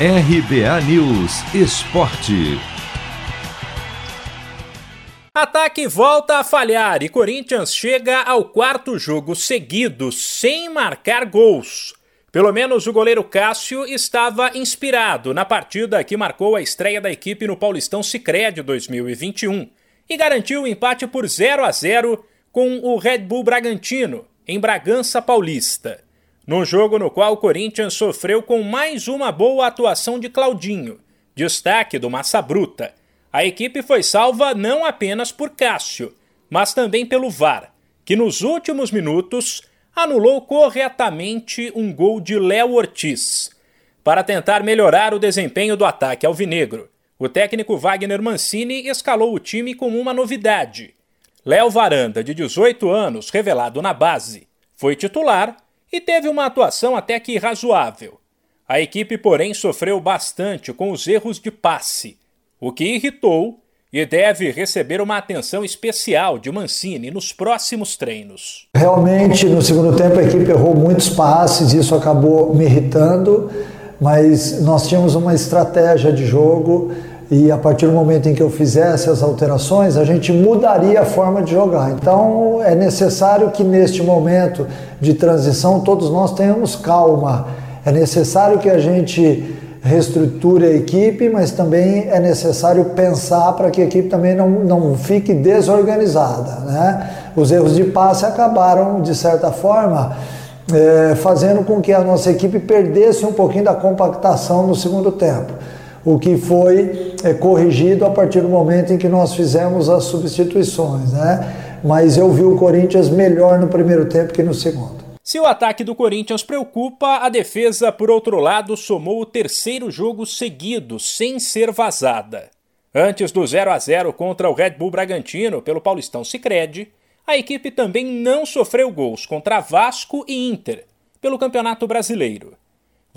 RBA News Esporte. Ataque volta a falhar e Corinthians chega ao quarto jogo seguido sem marcar gols. Pelo menos o goleiro Cássio estava inspirado na partida que marcou a estreia da equipe no Paulistão Sicredi 2021 e garantiu o empate por 0 a 0 com o Red Bull Bragantino em Bragança Paulista. Num jogo no qual o Corinthians sofreu com mais uma boa atuação de Claudinho, destaque do Massa Bruta. A equipe foi salva não apenas por Cássio, mas também pelo VAR, que nos últimos minutos anulou corretamente um gol de Léo Ortiz. Para tentar melhorar o desempenho do ataque alvinegro, o técnico Wagner Mancini escalou o time com uma novidade. Léo Varanda, de 18 anos, revelado na base, foi titular e teve uma atuação até que razoável. A equipe, porém, sofreu bastante com os erros de passe, o que irritou e deve receber uma atenção especial de Mancini nos próximos treinos. Realmente, no segundo tempo, a equipe errou muitos passes, isso acabou me irritando, mas nós tínhamos uma estratégia de jogo e a partir do momento em que eu fizesse as alterações, a gente mudaria a forma de jogar. Então é necessário que neste momento de transição todos nós tenhamos calma. É necessário que a gente reestruture a equipe, mas também é necessário pensar para que a equipe também não, não fique desorganizada. Né? Os erros de passe acabaram, de certa forma, é, fazendo com que a nossa equipe perdesse um pouquinho da compactação no segundo tempo o que foi é, corrigido a partir do momento em que nós fizemos as substituições, né? Mas eu vi o Corinthians melhor no primeiro tempo que no segundo. Se o ataque do Corinthians preocupa, a defesa, por outro lado, somou o terceiro jogo seguido sem ser vazada. Antes do 0 a 0 contra o Red Bull Bragantino pelo Paulistão Sicredi, a equipe também não sofreu gols contra Vasco e Inter pelo Campeonato Brasileiro.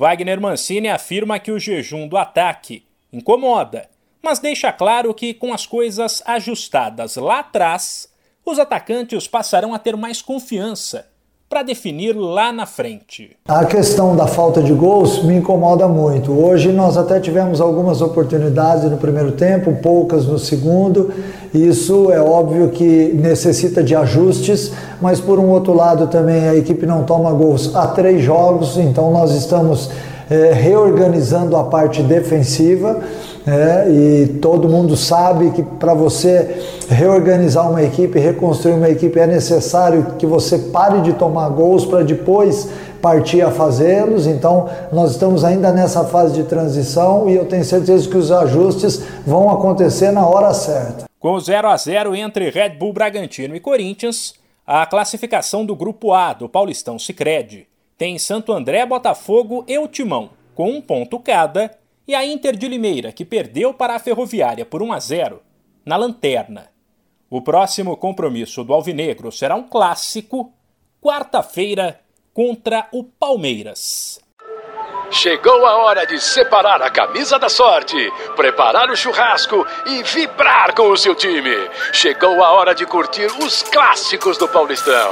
Wagner Mancini afirma que o jejum do ataque incomoda, mas deixa claro que, com as coisas ajustadas lá atrás, os atacantes passarão a ter mais confiança para definir lá na frente. A questão da falta de gols me incomoda muito. Hoje nós até tivemos algumas oportunidades no primeiro tempo, poucas no segundo. Isso é óbvio que necessita de ajustes, mas por um outro lado também a equipe não toma gols há três jogos, então nós estamos é, reorganizando a parte defensiva. É, e todo mundo sabe que para você reorganizar uma equipe, reconstruir uma equipe, é necessário que você pare de tomar gols para depois partir a fazê-los. Então, nós estamos ainda nessa fase de transição e eu tenho certeza que os ajustes vão acontecer na hora certa. Com 0 a 0 entre Red Bull Bragantino e Corinthians, a classificação do grupo A do Paulistão Sicredi tem Santo André, Botafogo e o Timão com um ponto cada e a Inter de Limeira, que perdeu para a Ferroviária por 1 a 0, na lanterna. O próximo compromisso do Alvinegro será um clássico, quarta-feira, contra o Palmeiras. Chegou a hora de separar a camisa da sorte, preparar o churrasco e vibrar com o seu time. Chegou a hora de curtir os clássicos do Paulistão.